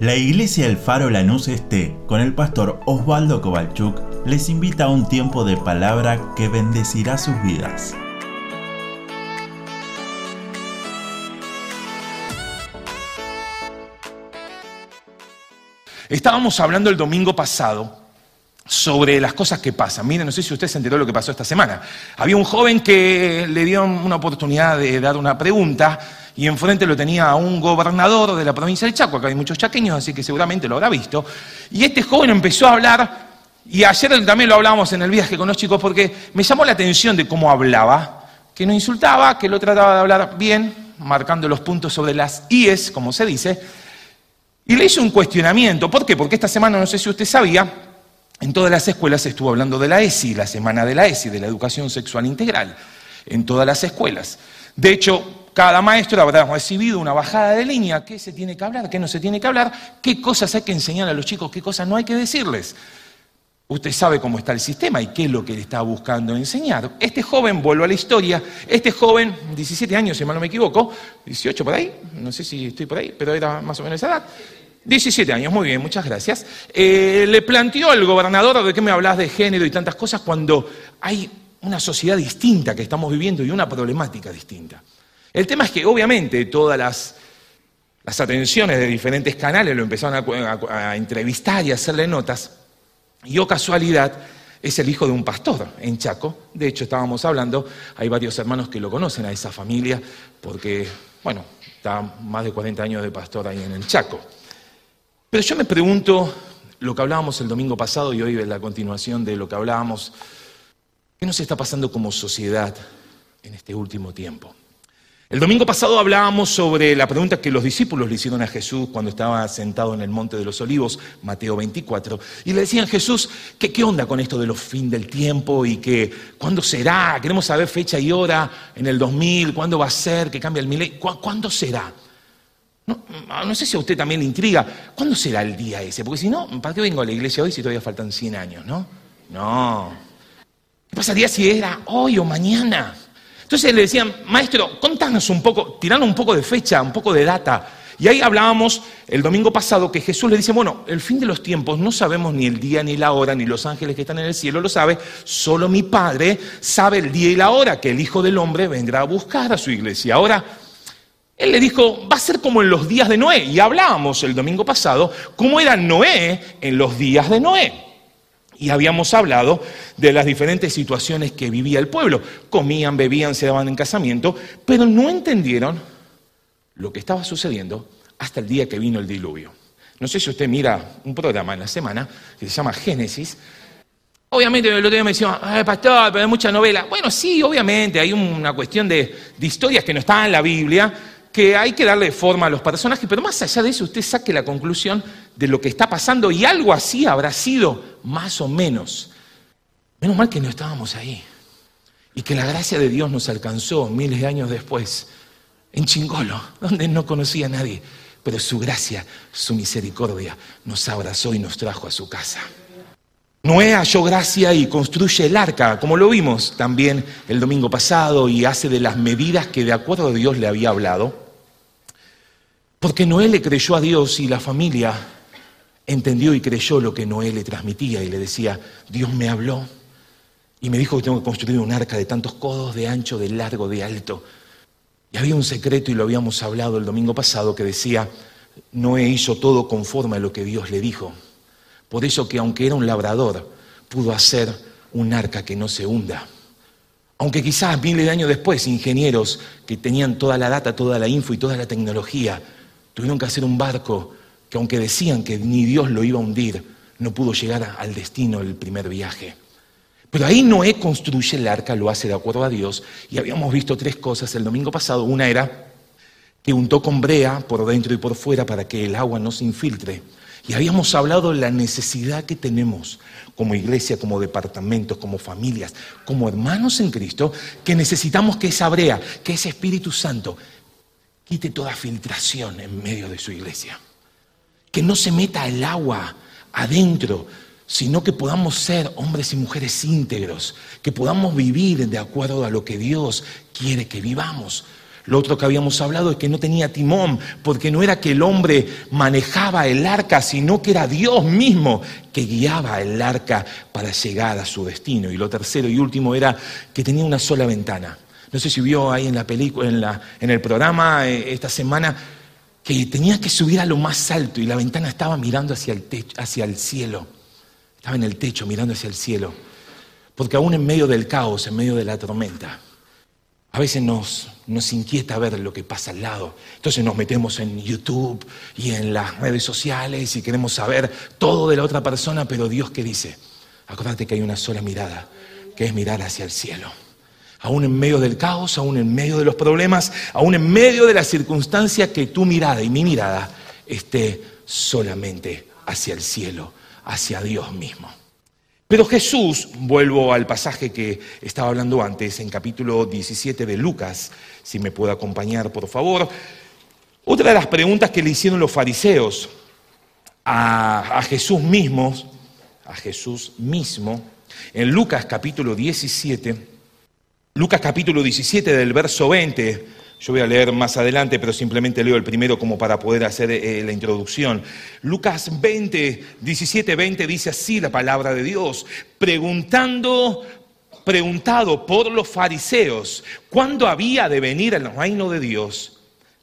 La iglesia El Faro Lanús Este, con el pastor Osvaldo Kovalchuk, les invita a un tiempo de palabra que bendecirá sus vidas. Estábamos hablando el domingo pasado sobre las cosas que pasan. Miren, no sé si usted se enteró de lo que pasó esta semana. Había un joven que le dio una oportunidad de dar una pregunta y enfrente lo tenía un gobernador de la provincia del Chaco, acá hay muchos chaqueños, así que seguramente lo habrá visto. Y este joven empezó a hablar, y ayer también lo hablábamos en el viaje con los chicos, porque me llamó la atención de cómo hablaba, que no insultaba, que lo trataba de hablar bien, marcando los puntos sobre las IES, como se dice, y le hizo un cuestionamiento. ¿Por qué? Porque esta semana, no sé si usted sabía, en todas las escuelas se estuvo hablando de la ESI, la semana de la ESI, de la educación sexual integral, en todas las escuelas. De hecho, cada maestro habrá recibido una bajada de línea, qué se tiene que hablar, qué no se tiene que hablar, qué cosas hay que enseñar a los chicos, qué cosas no hay que decirles. Usted sabe cómo está el sistema y qué es lo que le está buscando enseñar. Este joven, vuelvo a la historia, este joven, 17 años, si mal no me equivoco, 18 por ahí, no sé si estoy por ahí, pero era más o menos esa edad. 17 años, muy bien, muchas gracias. Eh, le planteó al gobernador de qué me hablas de género y tantas cosas cuando hay una sociedad distinta que estamos viviendo y una problemática distinta. El tema es que obviamente todas las, atenciones de diferentes canales lo empezaron a, entrevistar y a hacerle notas. Y o oh casualidad, es el hijo de un pastor en Chaco. De hecho, estábamos hablando, hay varios hermanos que lo conocen a esa familia, porque, bueno, está más de 40 años de pastor ahí en el Chaco. Pero yo me pregunto, lo que hablábamos el domingo pasado y hoy es la continuación de lo que hablábamos, ¿qué nos está pasando como sociedad en este último tiempo? El domingo pasado hablábamos sobre la pregunta que los discípulos le hicieron a Jesús cuando estaba sentado en el Monte de los Olivos, Mateo 24, y le decían, Jesús, ¿qué, qué onda con esto de los fin del tiempo y que cuándo será? Queremos saber fecha y hora en el 2000, cuándo va a ser, que cambia el milenio, ¿cuándo será? No, no, sé si a usted también le intriga, ¿cuándo será el día ese? Porque si no, ¿para qué vengo a la iglesia hoy si todavía faltan 100 años, no? No. ¿Qué pasaría si era hoy o mañana? Entonces le decían, maestro, contanos un poco, un poco de fecha, un poco de data. Y ahí hablábamos el domingo pasado que Jesús le dice, bueno, el fin de los tiempos no sabemos ni el día ni la hora, ni los ángeles que están en el cielo lo sabe, solo mi Padre sabe el día y la hora que el Hijo del Hombre vendrá a buscar a su iglesia. Ahora, él le dijo, va a ser como en los días de Noé. Y hablábamos el domingo pasado cómo era Noé en los días de Noé. Y habíamos hablado de las diferentes situaciones que vivía el pueblo. Comían, bebían, se daban en casamiento, pero no entendieron lo que estaba sucediendo hasta el día que vino el diluvio. No sé si usted mira un programa en la semana que se llama Génesis. Obviamente el otro día me decía, Ay, pastor, pero hay mucha novela. Bueno, sí, obviamente hay una cuestión de, de historias que no están en la Biblia, que hay que darle forma a los personajes, pero más allá de eso usted saque la conclusión de lo que está pasando y algo así habrá sido, más o menos. Menos mal que no estábamos ahí y que la gracia de Dios nos alcanzó miles de años después en Chingolo, donde no conocía a nadie, pero su gracia, su misericordia nos abrazó y nos trajo a su casa. Noé halló gracia y construye el arca, como lo vimos también el domingo pasado, y hace de las medidas que de acuerdo a Dios le había hablado. Porque Noé le creyó a Dios y la familia entendió y creyó lo que Noé le transmitía y le decía, Dios me habló y me dijo que tengo que construir un arca de tantos codos, de ancho, de largo, de alto. Y había un secreto y lo habíamos hablado el domingo pasado que decía, Noé hizo todo conforme a lo que Dios le dijo. Por eso que aunque era un labrador, pudo hacer un arca que no se hunda. Aunque quizás miles de años después, ingenieros que tenían toda la data, toda la info y toda la tecnología, tuvieron que hacer un barco que aunque decían que ni Dios lo iba a hundir, no pudo llegar al destino del primer viaje. Pero ahí Noé construye el arca, lo hace de acuerdo a Dios, y habíamos visto tres cosas el domingo pasado. Una era que untó con brea por dentro y por fuera para que el agua no se infiltre. Y habíamos hablado de la necesidad que tenemos como iglesia, como departamentos, como familias, como hermanos en Cristo, que necesitamos que esa brea, que ese Espíritu Santo quite toda filtración en medio de su iglesia. Que no se meta el agua adentro, sino que podamos ser hombres y mujeres íntegros, que podamos vivir de acuerdo a lo que Dios quiere que vivamos. Lo otro que habíamos hablado es que no tenía timón, porque no era que el hombre manejaba el arca, sino que era Dios mismo que guiaba el arca para llegar a su destino. Y lo tercero y último era que tenía una sola ventana. No sé si vio ahí en la película, en, la, en el programa eh, esta semana, que tenía que subir a lo más alto y la ventana estaba mirando hacia el, techo, hacia el cielo. Estaba en el techo mirando hacia el cielo. Porque aún en medio del caos, en medio de la tormenta, a veces nos, nos inquieta ver lo que pasa al lado. Entonces nos metemos en YouTube y en las redes sociales y queremos saber todo de la otra persona, pero Dios qué dice, acuérdate que hay una sola mirada, que es mirar hacia el cielo. Aún en medio del caos, aún en medio de los problemas, aún en medio de la circunstancia, que tu mirada y mi mirada esté solamente hacia el cielo, hacia Dios mismo. Pero Jesús, vuelvo al pasaje que estaba hablando antes, en capítulo 17 de Lucas, si me puede acompañar por favor, otra de las preguntas que le hicieron los fariseos a, a Jesús mismo, a Jesús mismo, en Lucas capítulo 17, Lucas capítulo 17 del verso 20, yo voy a leer más adelante, pero simplemente leo el primero como para poder hacer eh, la introducción. Lucas 20, 17, 20 dice así la palabra de Dios, preguntando, preguntado por los fariseos, ¿cuándo había de venir el reino de Dios?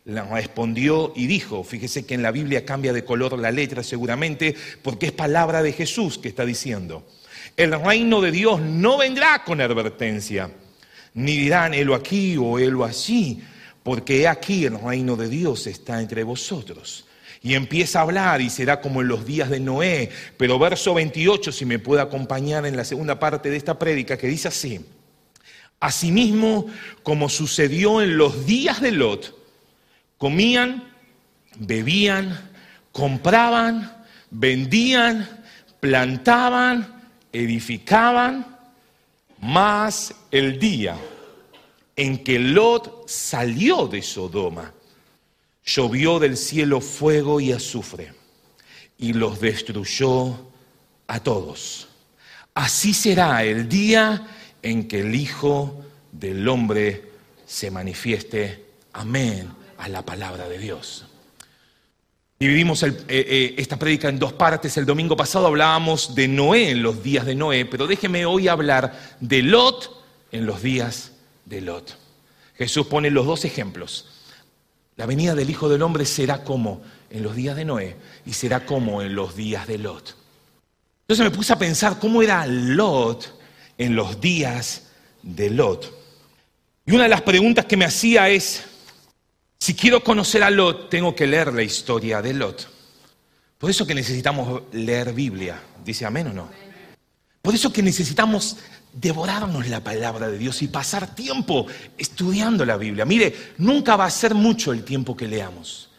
respondió y dijo, fíjese que en la Biblia cambia de color la letra seguramente, porque es palabra de Jesús que está diciendo. El reino de Dios no vendrá con advertencia, ni dirán, helo aquí o helo allí porque aquí el reino de Dios está entre vosotros. Y empieza a hablar y será como en los días de Noé. Pero verso 28, si me puede acompañar en la segunda parte de esta prédica, que dice así. Asimismo, como sucedió en los días de Lot, comían, bebían, compraban, vendían, plantaban, edificaban, más el día en que Lot salió de Sodoma, llovió del cielo fuego y azufre y los destruyó a todos. Así será el día en que el Hijo del Hombre se manifieste. Amén a la palabra de Dios. Dividimos eh, eh, esta prédica en dos partes. El domingo pasado hablábamos de Noé en los días de Noé, pero déjeme hoy hablar de Lot en los días de Lot. Jesús pone los dos ejemplos. La venida del Hijo del Hombre será como en los días de Noé y será como en los días de Lot. Entonces me puse a pensar cómo era Lot en los días de Lot. Y una de las preguntas que me hacía es, si quiero conocer a Lot, tengo que leer la historia de Lot. Por eso que necesitamos leer Biblia. ¿Dice amén o no? Por eso que necesitamos devorarnos la palabra de Dios y pasar tiempo estudiando la Biblia. Mire, nunca va a ser mucho el tiempo que leamos.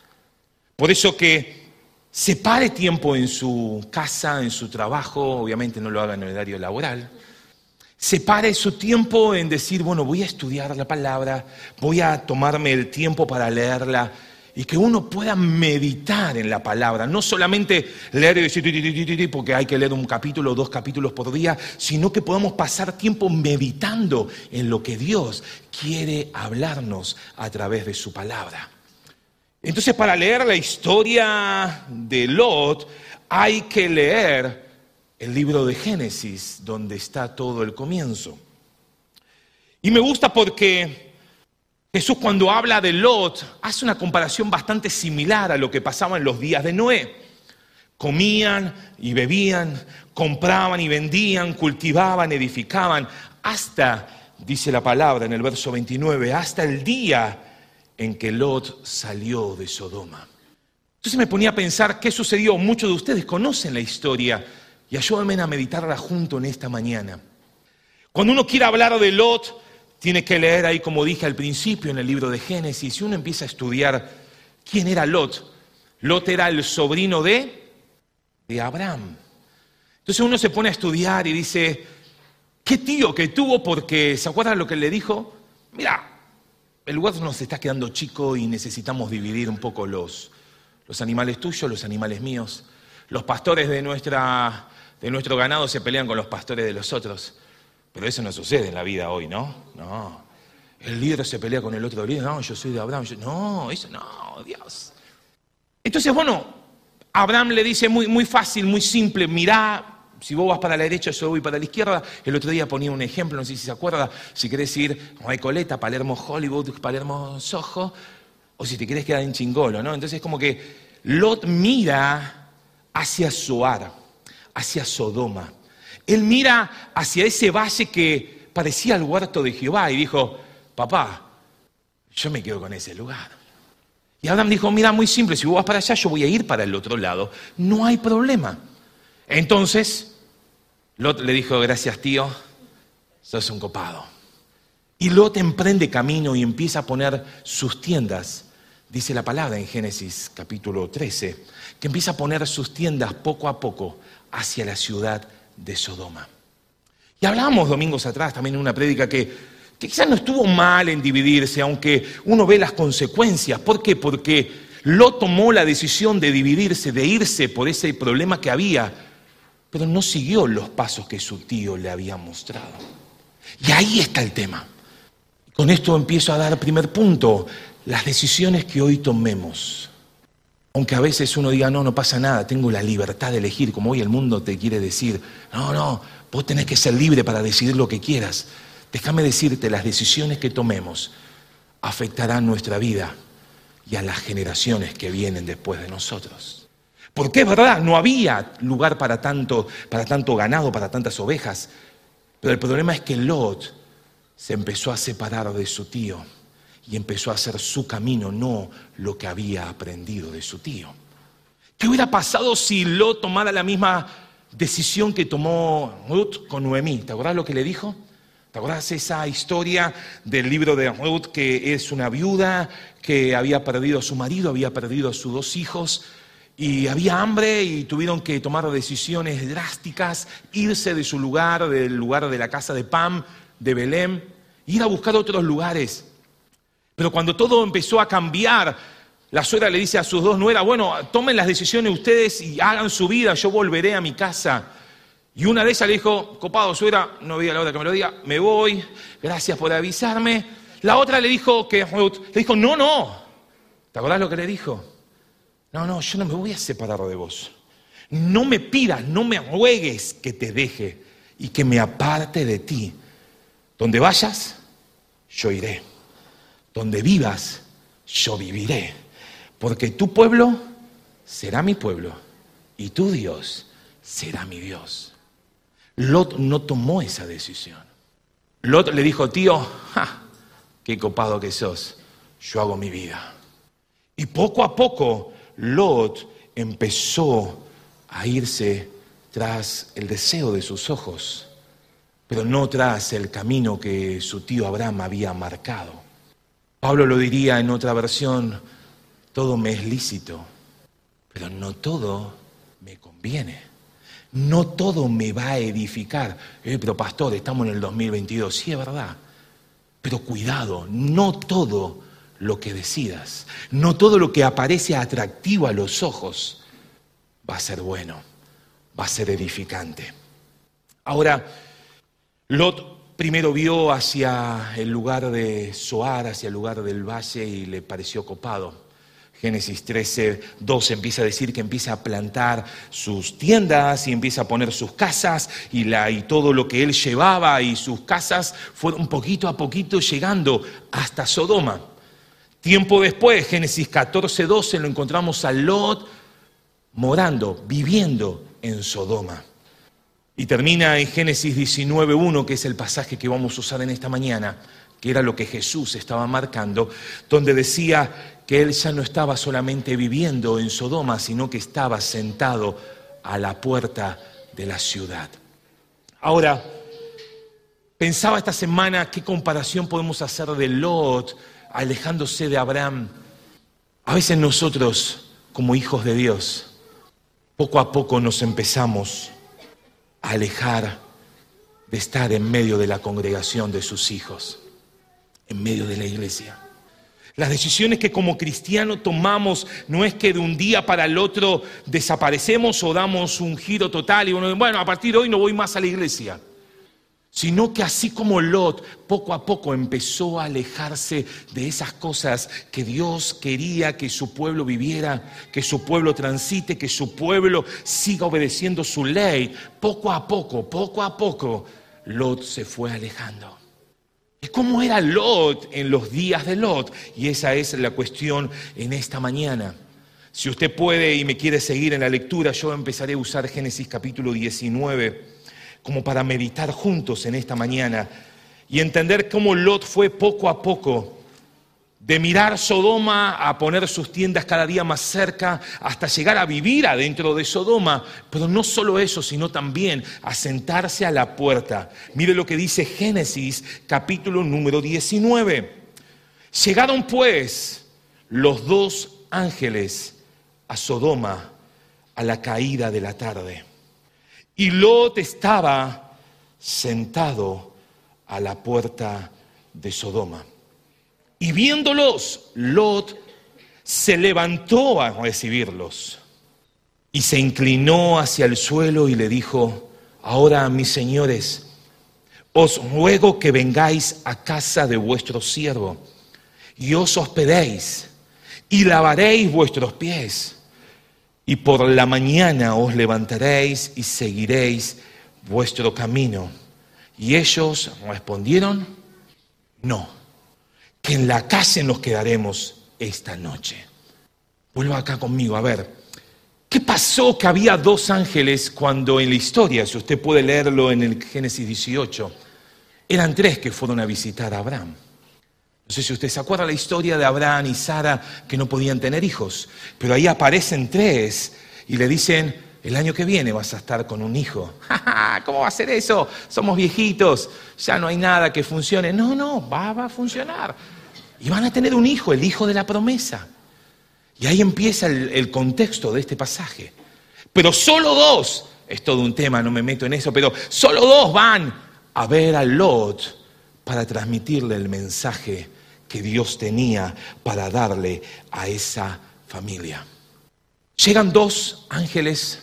Por eso que separe tiempo en su casa, en su trabajo, obviamente no lo haga en el horario laboral. Separe su tiempo en decir, bueno, voy a estudiar la palabra, voy a tomarme el tiempo para leerla y que uno pueda meditar en la palabra, no solamente leer y decir, porque hay que leer un capítulo o dos capítulos por día, sino que podamos pasar tiempo meditando en lo que Dios quiere hablarnos a través de su palabra. Entonces, para leer la historia de Lot, hay que leer el libro de Génesis, donde está todo el comienzo. Y me gusta porque Jesús cuando habla de Lot hace una comparación bastante similar a lo que pasaba en los días de Noé. Comían y bebían, compraban y vendían, cultivaban, edificaban, hasta, dice la palabra en el verso 29, hasta el día en que Lot salió de Sodoma. Entonces me ponía a pensar qué sucedió. Muchos de ustedes conocen la historia y ayúdenme a meditarla junto en esta mañana. Cuando uno quiere hablar de Lot, tiene que leer ahí, como dije al principio, en el libro de Génesis, y uno empieza a estudiar quién era Lot. Lot era el sobrino de, de Abraham. Entonces uno se pone a estudiar y dice, ¿qué tío que tuvo? Porque, ¿se acuerdan lo que le dijo? Mira, el lugar nos está quedando chico y necesitamos dividir un poco los, los animales tuyos, los animales míos. Los pastores de, nuestra, de nuestro ganado se pelean con los pastores de los otros. Pero eso no sucede en la vida hoy, ¿no? No. El líder se pelea con el otro líder. No, yo soy de Abraham. no, eso no, Dios. Entonces, bueno, Abraham le dice muy, muy fácil, muy simple, mirá, si vos vas para la derecha, yo voy para la izquierda. El otro día ponía un ejemplo, no sé si se acuerda, si querés ir a Recoleta, Palermo Hollywood, Palermo Soho, o si te querés quedar en Chingolo, ¿no? Entonces es como que Lot mira hacia Zoar, hacia Sodoma. Él mira hacia ese valle que parecía el huerto de Jehová y dijo, papá, yo me quedo con ese lugar. Y Abraham dijo, mira, muy simple, si vos vas para allá, yo voy a ir para el otro lado. No hay problema. Entonces, Lot le dijo, gracias tío, sos un copado. Y Lot emprende camino y empieza a poner sus tiendas, dice la palabra en Génesis capítulo 13, que empieza a poner sus tiendas poco a poco hacia la ciudad de Sodoma. Y hablábamos domingos atrás también en una prédica que, que quizás no estuvo mal en dividirse, aunque uno ve las consecuencias. ¿Por qué? Porque Lot tomó la decisión de dividirse, de irse por ese problema que había pero no siguió los pasos que su tío le había mostrado. Y ahí está el tema. Con esto empiezo a dar primer punto, las decisiones que hoy tomemos. Aunque a veces uno diga, no, no pasa nada, tengo la libertad de elegir, como hoy el mundo te quiere decir, no, no, vos tenés que ser libre para decidir lo que quieras. Déjame decirte, las decisiones que tomemos afectarán nuestra vida y a las generaciones que vienen después de nosotros. Porque es verdad, no había lugar para tanto, para tanto ganado, para tantas ovejas. Pero el problema es que Lot se empezó a separar de su tío y empezó a hacer su camino, no lo que había aprendido de su tío. ¿Qué hubiera pasado si Lot tomara la misma decisión que tomó Ruth con Noemí? ¿Te acordás lo que le dijo? ¿Te acordás esa historia del libro de Ruth que es una viuda que había perdido a su marido, había perdido a sus dos hijos? y había hambre y tuvieron que tomar decisiones drásticas, irse de su lugar, del lugar de la casa de Pam, de Belén, ir a buscar otros lugares. Pero cuando todo empezó a cambiar, la suegra le dice a sus dos nueras, bueno, tomen las decisiones ustedes y hagan su vida, yo volveré a mi casa. Y una de ellas le dijo, copado, suegra, no había la hora que me lo diga, me voy, gracias por avisarme. La otra le dijo que le dijo, no, no. ¿Te acordás lo que le dijo? No, no, yo no me voy a separar de vos. No me pidas, no me ruegues que te deje y que me aparte de ti. Donde vayas, yo iré. Donde vivas, yo viviré. Porque tu pueblo será mi pueblo y tu Dios será mi Dios. Lot no tomó esa decisión. Lot le dijo, tío, qué copado que sos, yo hago mi vida. Y poco a poco Lot empezó a irse tras el deseo de sus ojos, pero no tras el camino que su tío Abraham había marcado. Pablo lo diría en otra versión, todo me es lícito, pero no todo me conviene. No todo me va a edificar. Eh, pero pastor, estamos en el 2022. Sí, es verdad. Pero cuidado, no todo lo que decidas. No todo lo que aparece atractivo a los ojos va a ser bueno, va a ser edificante. Ahora, Lot primero vio hacia el lugar de Soar, hacia el lugar del valle y le pareció copado. Génesis 13, 2 empieza a decir que empieza a plantar sus tiendas y empieza a poner sus casas y, la, y todo lo que él llevaba y sus casas fueron poquito a poquito llegando hasta Sodoma. Tiempo después, Génesis 14, 12, lo encontramos a Lot morando, viviendo en Sodoma. Y termina en Génesis 19, 1, que es el pasaje que vamos a usar en esta mañana, que era lo que Jesús estaba marcando, donde decía que él ya no estaba solamente viviendo en Sodoma, sino que estaba sentado a la puerta de la ciudad. Ahora, pensaba esta semana qué comparación podemos hacer de Lot alejándose de Abraham. A veces nosotros, como hijos de Dios, poco a poco nos empezamos alejar de estar en medio de la congregación de sus hijos, en medio de la iglesia. Las decisiones que como cristianos tomamos no es que de un día para el otro desaparecemos o damos un giro total y bueno, a partir de hoy no voy más a la iglesia. Sino que así como Lot poco a poco empezó a alejarse de esas cosas que Dios quería que su pueblo viviera, que su pueblo transite, que su pueblo siga obedeciendo su ley, poco a poco, poco a poco, Lot se fue alejando. ¿Y cómo era Lot en los días de Lot? Y esa es la cuestión en esta mañana. Si usted puede y me quiere seguir en la lectura, yo empezaré a usar Génesis capítulo 19 como para meditar juntos en esta mañana y entender cómo Lot fue poco a poco de mirar Sodoma a poner sus tiendas cada día más cerca hasta llegar a vivir adentro de Sodoma, pero no solo eso, sino también a sentarse a la puerta. Mire lo que dice Génesis capítulo número 19. Llegaron pues los dos ángeles a Sodoma a la caída de la tarde. Y Lot estaba sentado a la puerta de Sodoma. Y viéndolos, Lot se levantó a recibirlos y se inclinó hacia el suelo y le dijo, ahora mis señores, os ruego que vengáis a casa de vuestro siervo y os hospedéis y lavaréis vuestros pies y por la mañana os levantaréis y seguiréis vuestro camino. Y ellos respondieron, no, que en la casa nos quedaremos esta noche. Vuelva acá conmigo, a ver, ¿qué pasó que había dos ángeles cuando en la historia, si usted puede leerlo en el Génesis 18, eran tres que fueron a visitar a Abraham? No sé si usted se acuerda la historia de Abraham y Sara que no podían tener hijos, pero ahí aparecen tres y le dicen, el año que viene vas a estar con un hijo. ¿Cómo va a ser eso? Somos viejitos, ya no hay nada que funcione. No, no, va, a funcionar. Y van a tener un hijo, el hijo de la promesa. Y ahí empieza el, el contexto de este pasaje. Pero solo dos, es todo un tema, no me meto en eso, pero solo dos van a ver a Lot para transmitirle el mensaje que Dios tenía para darle a esa familia. Llegan dos ángeles,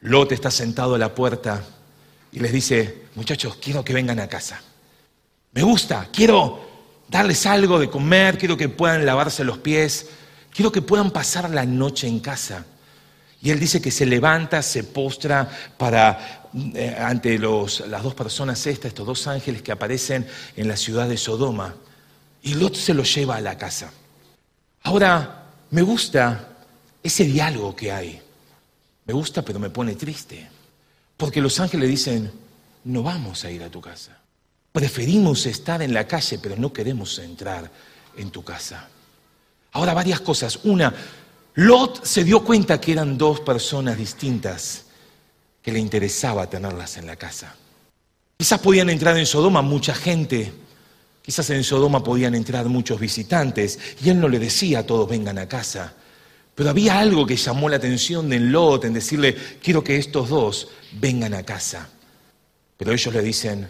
Lot está sentado a la puerta y les dice, muchachos, quiero que vengan a casa. Me gusta, quiero darles algo de comer, quiero que puedan lavarse los pies, quiero que puedan pasar la noche en casa. Y él dice que se levanta, se postra para eh, ante las dos personas estas, estos dos ángeles que aparecen en la ciudad de Sodoma. Y Lot se lo lleva a la casa. Ahora, me gusta ese diálogo que hay. Me gusta, pero me pone triste. Porque los ángeles dicen, no vamos a ir a tu casa. Preferimos estar en la calle, pero no queremos entrar en tu casa. Ahora, varias cosas. Una, Lot se dio cuenta que eran dos personas distintas que le interesaba tenerlas en la casa. Quizás podían entrar en Sodoma mucha gente, Quizás en Sodoma podían entrar muchos visitantes y él no le decía a todos vengan a casa. Pero había algo que llamó la atención de Lot en decirle, quiero que estos dos vengan a casa. Pero ellos le dicen,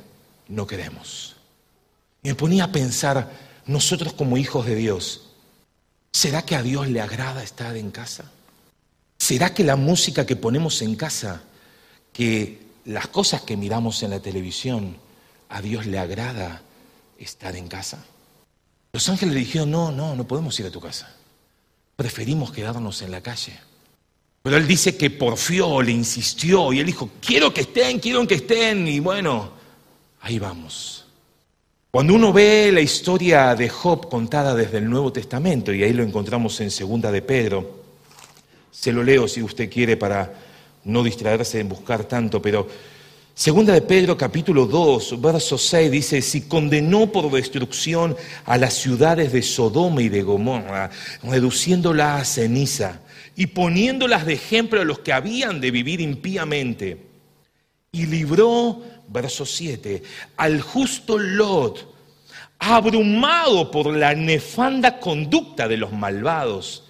no queremos. Me ponía a pensar, nosotros como hijos de Dios, ¿será que a Dios le agrada estar en casa? ¿Será que la música que ponemos en casa, que las cosas que miramos en la televisión, a Dios le agrada estar en casa. Los ángeles le dijeron, no, no, no podemos ir a tu casa. Preferimos quedarnos en la calle. Pero él dice que porfió, le insistió y él dijo, quiero que estén, quiero que estén. Y bueno, ahí vamos. Cuando uno ve la historia de Job contada desde el Nuevo Testamento, y ahí lo encontramos en Segunda de Pedro, se lo leo si usted quiere para no distraerse en buscar tanto, pero Segunda de Pedro capítulo 2, verso 6 dice, si condenó por destrucción a las ciudades de Sodoma y de Gomorra, reduciéndolas a ceniza y poniéndolas de ejemplo a los que habían de vivir impíamente, y libró, verso 7, al justo Lot, abrumado por la nefanda conducta de los malvados,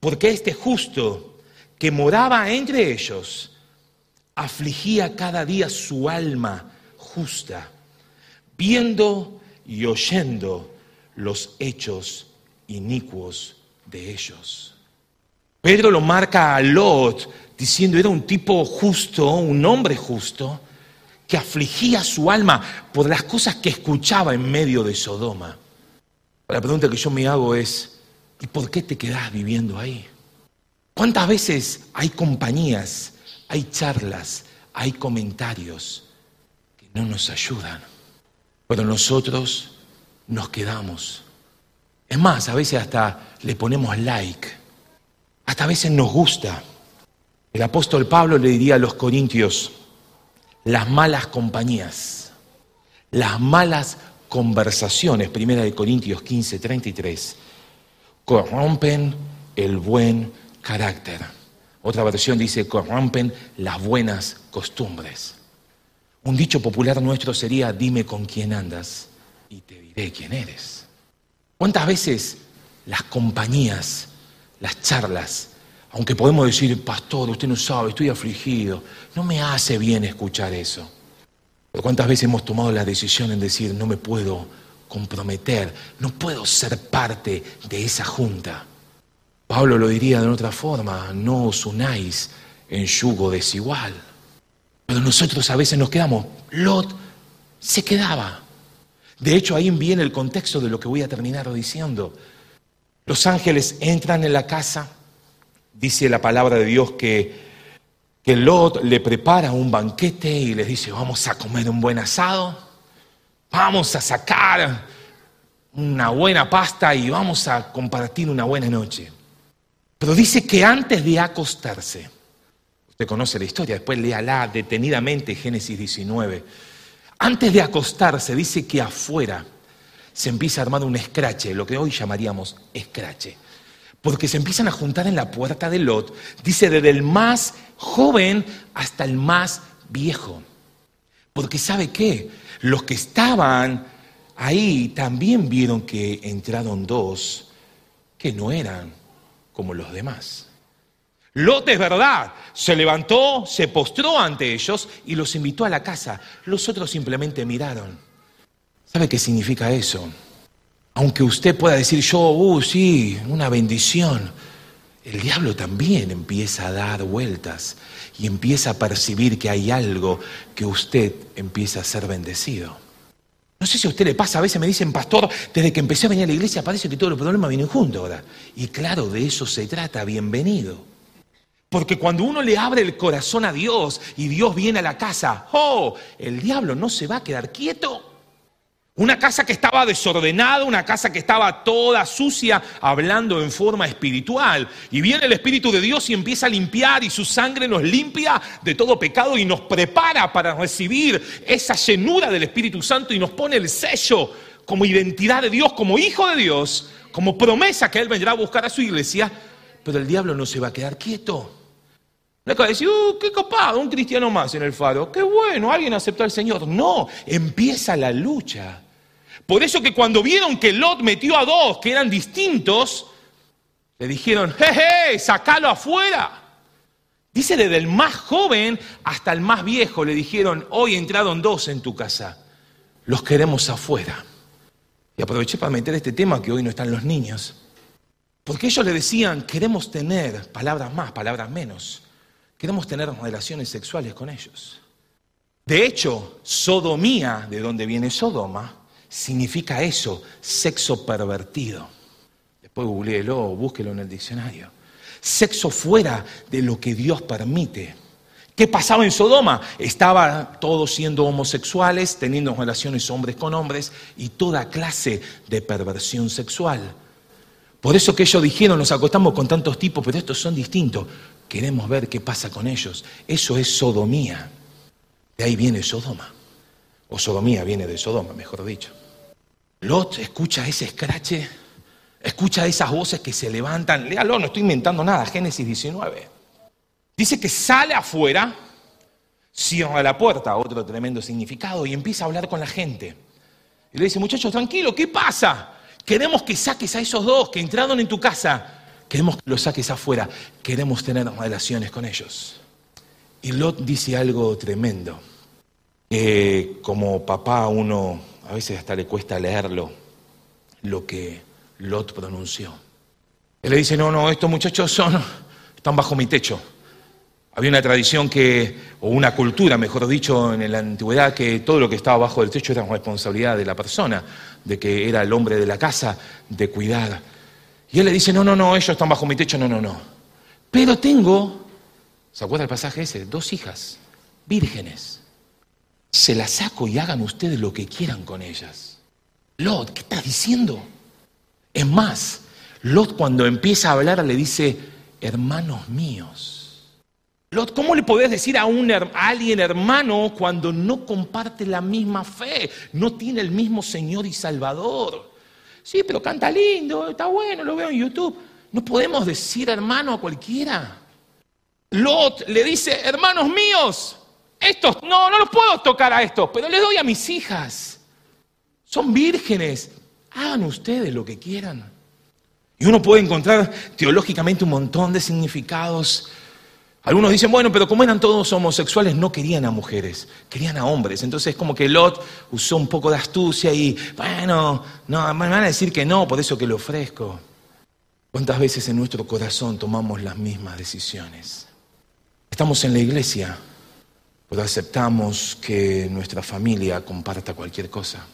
porque este justo que moraba entre ellos, afligía cada día su alma justa, viendo y oyendo los hechos inicuos de ellos. Pedro lo marca a Lot diciendo, era un tipo justo, un hombre justo, que afligía su alma por las cosas que escuchaba en medio de Sodoma. La pregunta que yo me hago es, ¿y por qué te quedás viviendo ahí? ¿Cuántas veces hay compañías, hay charlas, hay comentarios que no nos ayudan? Pero nosotros nos quedamos. Es más, a veces hasta le ponemos like, hasta a veces nos gusta. El apóstol Pablo le diría a los corintios, las malas compañías, las malas conversaciones, primera de Corintios 15, 33, corrompen el buen carácter. Otra versión dice, corrompen las buenas costumbres. Un dicho popular nuestro sería, dime con quién andas y te diré quién eres. ¿Cuántas veces las compañías, las charlas, aunque podemos decir, pastor, usted no sabe, estoy afligido, no me hace bien escuchar eso. Pero cuántas veces hemos tomado la decisión en decir, no me puedo comprometer, no puedo ser parte de esa junta. Pablo lo diría de otra forma, no os unáis en yugo desigual. Pero nosotros a veces nos quedamos, Lot se quedaba. De hecho, ahí viene el contexto de lo que voy a terminar diciendo. Los ángeles entran en la casa, dice la palabra de Dios que, que Lot le prepara un banquete y les dice, vamos a comer un buen asado, vamos a sacar una buena pasta y vamos a compartir una buena noche. Pero dice que antes de acostarse, usted conoce la historia, después léala detenidamente Génesis 19, antes de acostarse dice que afuera se empieza a armar un escrache, lo que hoy llamaríamos escrache. Porque se empiezan a juntar en la puerta de Lot, dice desde el más joven hasta el más viejo. Porque sabe qué, los que estaban ahí también vieron que entraron dos que no eran como los demás. Lot es verdad, se levantó, se postró ante ellos y los invitó a la casa. Los otros simplemente miraron. ¿Sabe qué significa eso? Aunque usted pueda decir yo, uh, sí, una bendición, el diablo también empieza a dar vueltas y empieza a percibir que hay algo que usted empieza a ser bendecido. No sé si a usted le pasa, a veces me dicen, pastor, desde que empecé a venir a la iglesia parece que todos los problemas vienen juntos ahora. Y claro, de eso se trata, bienvenido. Porque cuando uno le abre el corazón a Dios y Dios viene a la casa, ¡oh! El diablo no se va a quedar quieto. Una casa que estaba desordenada, una casa que estaba toda sucia, hablando en forma espiritual. Y viene el Espíritu de Dios y empieza a limpiar y su sangre nos limpia de todo pecado y nos prepara para recibir esa llenura del Espíritu Santo y nos pone el sello como identidad de Dios, como hijo de Dios, como promesa que Él vendrá a buscar a su iglesia. Pero el diablo no se va a quedar quieto. No es que decir, uh, qué copado, un cristiano más en el faro, qué bueno, alguien aceptó al Señor. No, empieza la lucha. Por eso que cuando vieron que Lot metió a dos que eran distintos, le dijeron, jeje, sacalo afuera. Dice desde el más joven hasta el más viejo, le dijeron, hoy entraron dos en tu casa, los queremos afuera. Y aproveché para meter este tema que hoy no están los niños. Porque ellos le decían, queremos tener palabras más, palabras menos. Queremos tener relaciones sexuales con ellos. De hecho, sodomía, de donde viene Sodoma, significa eso, sexo pervertido. Después googleelo o búsquelo en el diccionario. Sexo fuera de lo que Dios permite. ¿Qué pasaba en Sodoma? Estaba todos siendo homosexuales, teniendo relaciones hombres con hombres y toda clase de perversión sexual. Por eso que ellos dijeron, nos acostamos con tantos tipos, pero estos son distintos. Queremos ver qué pasa con ellos. Eso es sodomía. De ahí viene Sodoma. O sodomía viene de Sodoma, mejor dicho. Lot escucha ese escrache, escucha esas voces que se levantan. Léalo, no estoy inventando nada. Génesis 19. Dice que sale afuera, cierra la puerta, otro tremendo significado, y empieza a hablar con la gente. Y le dice, muchachos, tranquilo, ¿qué pasa? Queremos que saques a esos dos que entraron en tu casa Queremos que los saques afuera. Queremos tener relaciones con ellos. Y Lot dice algo tremendo. Que como papá uno a veces hasta le cuesta leerlo, lo que Lot pronunció. Él le dice, no, no, estos muchachos son, están bajo mi techo. Había una tradición que, o una cultura, mejor dicho, en la antigüedad, que todo lo que estaba bajo del techo era responsabilidad de la persona, de que era el hombre de la casa, de cuidar. Y él le dice, no, no, no, ellos están bajo mi techo, no, no, no. Pero tengo, ¿se acuerda el pasaje ese? Dos hijas, vírgenes. Se las saco y hagan ustedes lo que quieran con ellas. Lot, ¿qué estás diciendo? Es más, Lot cuando empieza a hablar le dice, hermanos míos. Lot, ¿cómo le podés decir a, un, alguien hermano cuando no comparte la misma fe, no tiene el mismo Señor y Salvador? Sí, pero canta lindo, está bueno, lo veo en YouTube. No podemos decir hermano a cualquiera. Lot le dice, hermanos míos, estos, no, no los puedo tocar a estos, pero les doy a mis hijas. Son vírgenes, hagan ustedes lo que quieran. Y uno puede encontrar teológicamente un montón de significados algunos dicen, bueno, pero como eran todos homosexuales, no querían a mujeres, querían a hombres. Entonces, como que Lot usó un poco de astucia y, bueno, no, me van a decir que no, por eso que lo ofrezco. ¿Cuántas veces en nuestro corazón tomamos las mismas decisiones? Estamos en la iglesia, pero aceptamos que nuestra familia comparta cualquier cosa,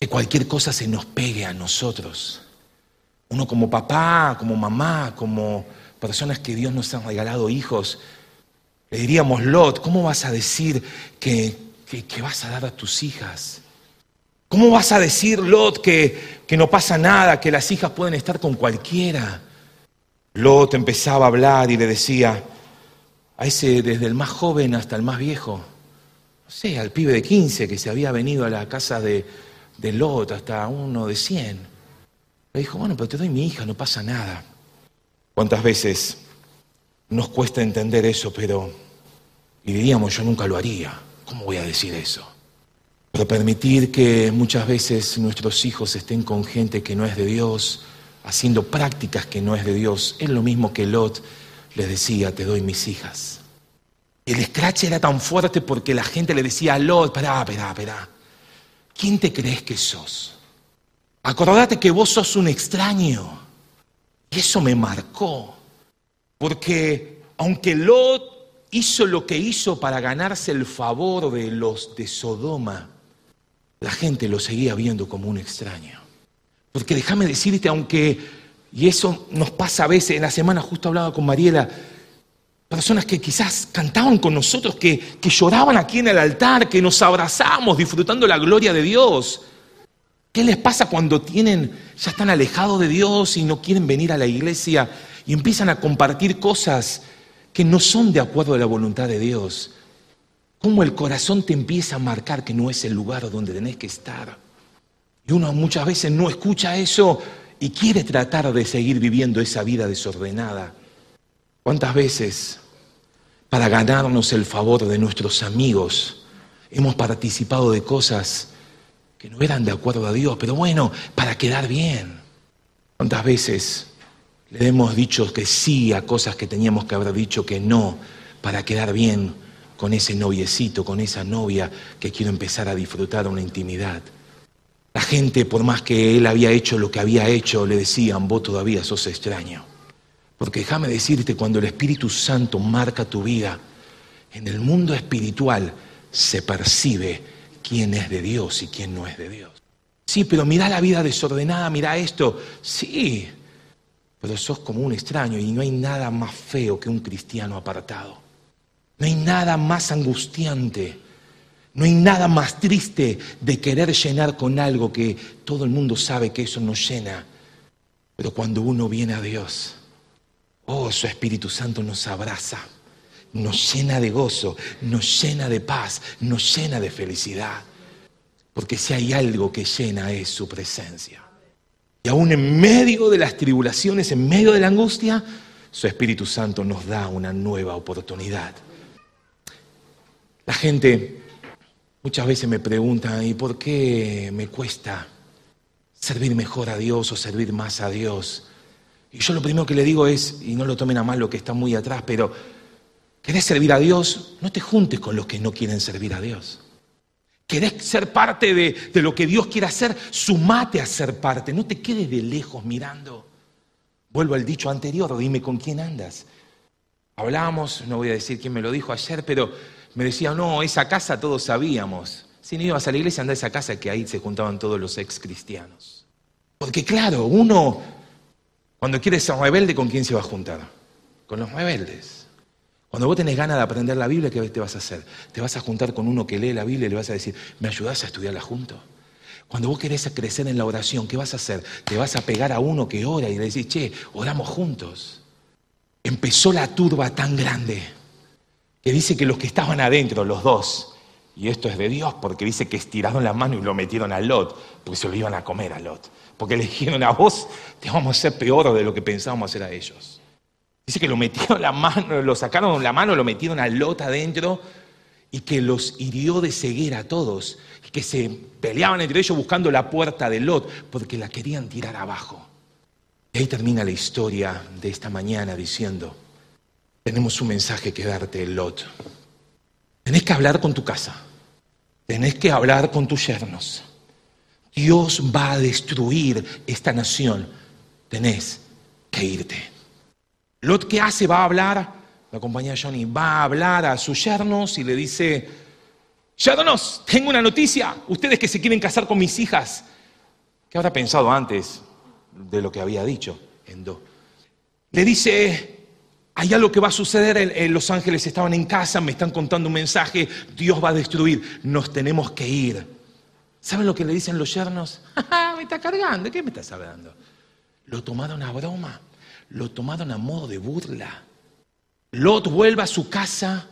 que cualquier cosa se nos pegue a nosotros. Uno como papá, como mamá, como personas que Dios nos ha regalado hijos, le diríamos, Lot, ¿cómo vas a decir que, vas a dar a tus hijas? ¿Cómo vas a decir, Lot, que, que no pasa nada, que las hijas pueden estar con cualquiera? Lot empezaba a hablar y le decía a ese, desde el más joven hasta el más viejo, no sé, al pibe de 15 que se había venido a la casa de, de Lot, hasta uno de 100. Le dijo, bueno, pero te doy mi hija, no pasa nada. ¿Cuántas veces nos cuesta entender eso, pero y diríamos, yo nunca lo haría? ¿Cómo voy a decir eso? Pero permitir que muchas veces nuestros hijos estén con gente que no es de Dios, haciendo prácticas que no es de Dios, es lo mismo que Lot les decía, te doy mis hijas. El escrache era tan fuerte porque la gente le decía a Lot, espera, espera, espera, ¿quién te crees que sos? Acordate que vos sos un extraño. Y eso me marcó, porque aunque Lot hizo lo que hizo para ganarse el favor de los de Sodoma, la gente lo seguía viendo como un extraño. Porque déjame decirte, aunque, y eso nos pasa a veces, en la semana justo hablaba con Mariela, personas que quizás cantaban con nosotros, que, que lloraban aquí en el altar, que nos abrazamos disfrutando la gloria de Dios. ¿Qué les pasa cuando tienen, ya están alejados de Dios y no quieren venir a la iglesia y empiezan a compartir cosas que no son de acuerdo a la voluntad de Dios? ¿Cómo el corazón te empieza a marcar que no es el lugar donde tenés que estar? Y uno muchas veces no escucha eso y quiere tratar de seguir viviendo esa vida desordenada. ¿Cuántas veces para ganarnos el favor de nuestros amigos hemos participado de cosas que no eran de acuerdo a Dios, pero bueno, para quedar bien. ¿Cuántas veces le hemos dicho que sí a cosas que teníamos que haber dicho que no, para quedar bien con ese noviecito, con esa novia que quiero empezar a disfrutar una intimidad? La gente, por más que él había hecho lo que había hecho, le decían, vos todavía sos extraño. Porque déjame decirte, cuando el Espíritu Santo marca tu vida, en el mundo espiritual se percibe quién es de Dios y quién no es de Dios. Sí, pero mira la vida desordenada, mira esto. Sí, pero sos como un extraño y no hay nada más feo que un cristiano apartado. No hay nada más angustiante. No hay nada más triste de querer llenar con algo que todo el mundo sabe que eso no llena. Pero cuando uno viene a Dios, oh, su Espíritu Santo nos abraza nos llena de gozo, nos llena de paz, nos llena de felicidad. Porque si hay algo que llena es su presencia. Y aún en medio de las tribulaciones, en medio de la angustia, su Espíritu Santo nos da una nueva oportunidad. La gente muchas veces me pregunta, ¿y por qué me cuesta servir mejor a Dios o servir más a Dios? Y yo lo primero que le digo es, y no lo tomen a mal lo que está muy atrás, pero ¿Querés servir a Dios? No te juntes con los que no quieren servir a Dios. ¿Querés ser parte de, de, lo que Dios quiere hacer? Sumate a ser parte. No te quedes de lejos mirando. Vuelvo al dicho anterior, dime con quién andas. Hablamos, no voy a decir quién me lo dijo ayer, pero me decía, no, esa casa todos sabíamos. Si no ibas a la iglesia, anda a esa casa que ahí se juntaban todos los ex cristianos. Porque claro, uno, cuando quiere ser rebelde, ¿con quién se va a juntar? Con los rebeldes. Cuando vos tenés ganas de aprender la Biblia, ¿qué te vas a hacer? Te vas a juntar con uno que lee la Biblia y le vas a decir, ¿me ayudás a estudiarla junto? Cuando vos querés crecer en la oración, ¿qué vas a hacer? Te vas a pegar a uno que ora y le decís, che, oramos juntos. Empezó la turba tan grande que dice que los que estaban adentro, los dos, y esto es de Dios porque dice que estiraron la mano y lo metieron a Lot, porque se lo iban a comer a Lot. Porque le dijeron a vos, te vamos a hacer peor de lo que pensábamos hacer a ellos. Dice que lo metieron la mano, lo sacaron la mano, lo metieron a Lot adentro y que los hirió de ceguera a todos que se peleaban entre ellos buscando la puerta de Lot porque la querían tirar abajo. Y ahí termina la historia de esta mañana diciendo, tenemos un mensaje que darte, Lot. Tenés que hablar con tu casa, tenés que hablar con tus yernos. Dios va a destruir esta nación, tenés que irte. Lot, ¿qué hace? Va a hablar, la compañía Johnny va a hablar a sus yernos y le dice, Yernos, tengo una noticia. Ustedes que se quieren casar con mis hijas. ¿Qué habrá pensado antes de lo que había dicho? Endo? Le dice, hay algo que va a suceder. Los ángeles estaban en casa, me están contando un mensaje. Dios va a destruir. Nos tenemos que ir. ¿Saben lo que le dicen los yernos? me está cargando. ¿Qué me estás hablando? Lo tomaron a broma. Lo tomaron a modo de burla. Lot vuelve a su casa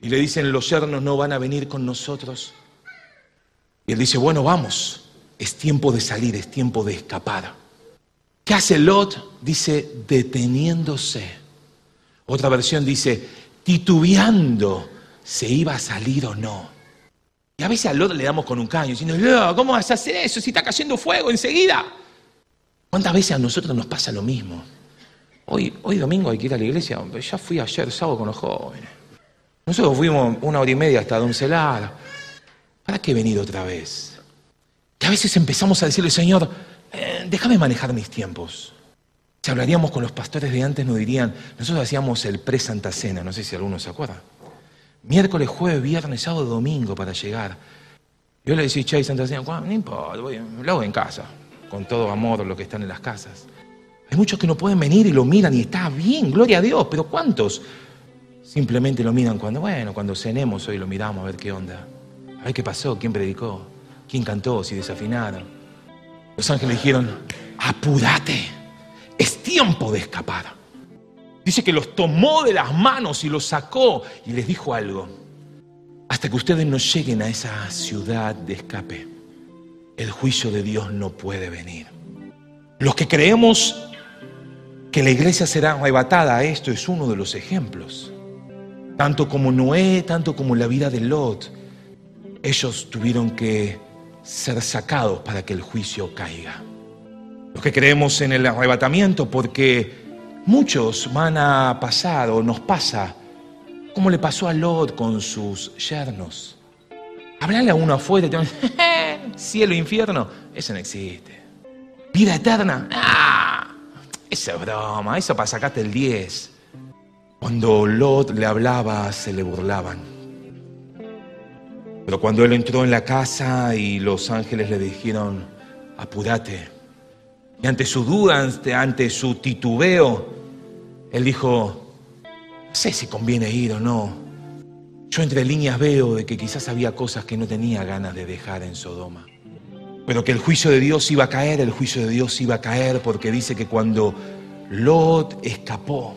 y le dicen, los yernos no van a venir con nosotros. Y él dice, bueno, vamos, es tiempo de salir, es tiempo de escapar. ¿Qué hace Lot? Dice, deteniéndose. Otra versión dice, titubeando, se iba a salir o no. Y a veces a Lot le damos con un caño, diciendo, ¿cómo vas a hacer eso si está cayendo fuego enseguida? ¿Cuántas veces a nosotros nos pasa lo mismo? Hoy, hoy domingo hay que ir a la iglesia, ya fui ayer sábado con los jóvenes. Nosotros fuimos una hora y media hasta Doncelar. ¿Para qué he venido otra vez? Que a veces empezamos a decirle, Señor, eh, déjame manejar mis tiempos. Si hablaríamos con los pastores de antes, nos dirían, nosotros hacíamos el pre-Santa Cena, no sé si alguno se acuerda. Miércoles, jueves, viernes, sábado, domingo para llegar. Yo le decía, Che, Santa Cena, no importa, lo hago en casa, con todo amor lo que están en las casas. Hay muchos que no pueden venir y lo miran y está bien, gloria a Dios, pero ¿cuántos? Simplemente lo miran cuando, bueno, cuando cenemos hoy lo miramos a ver qué onda. A ver qué pasó, quién predicó, quién cantó, si desafinaron. Los ángeles dijeron, apúrate, es tiempo de escapar. Dice que los tomó de las manos y los sacó y les dijo algo. Hasta que ustedes no lleguen a esa ciudad de escape, el juicio de Dios no puede venir. Los que creemos que la iglesia será arrebatada, esto es uno de los ejemplos. Tanto como Noé, tanto como la vida de Lot, ellos tuvieron que ser sacados para que el juicio caiga. Los que creemos en el arrebatamiento, porque muchos van a pasar o nos pasa, como le pasó a Lot con sus yernos. Hablarle a uno afuera, cielo, infierno, eso no existe. Vida eterna, ah, esa es broma, eso para sacarte el 10. Cuando Lot le hablaba, se le burlaban. Pero cuando él entró en la casa y los ángeles le dijeron, apúrate. Y ante su duda, ante su titubeo, él dijo, no sé si conviene ir o no. Yo entre líneas veo de que quizás había cosas que no tenía ganas de dejar en Sodoma. Pero que el juicio de Dios iba a caer, el juicio de Dios iba a caer porque dice que cuando Lot escapó,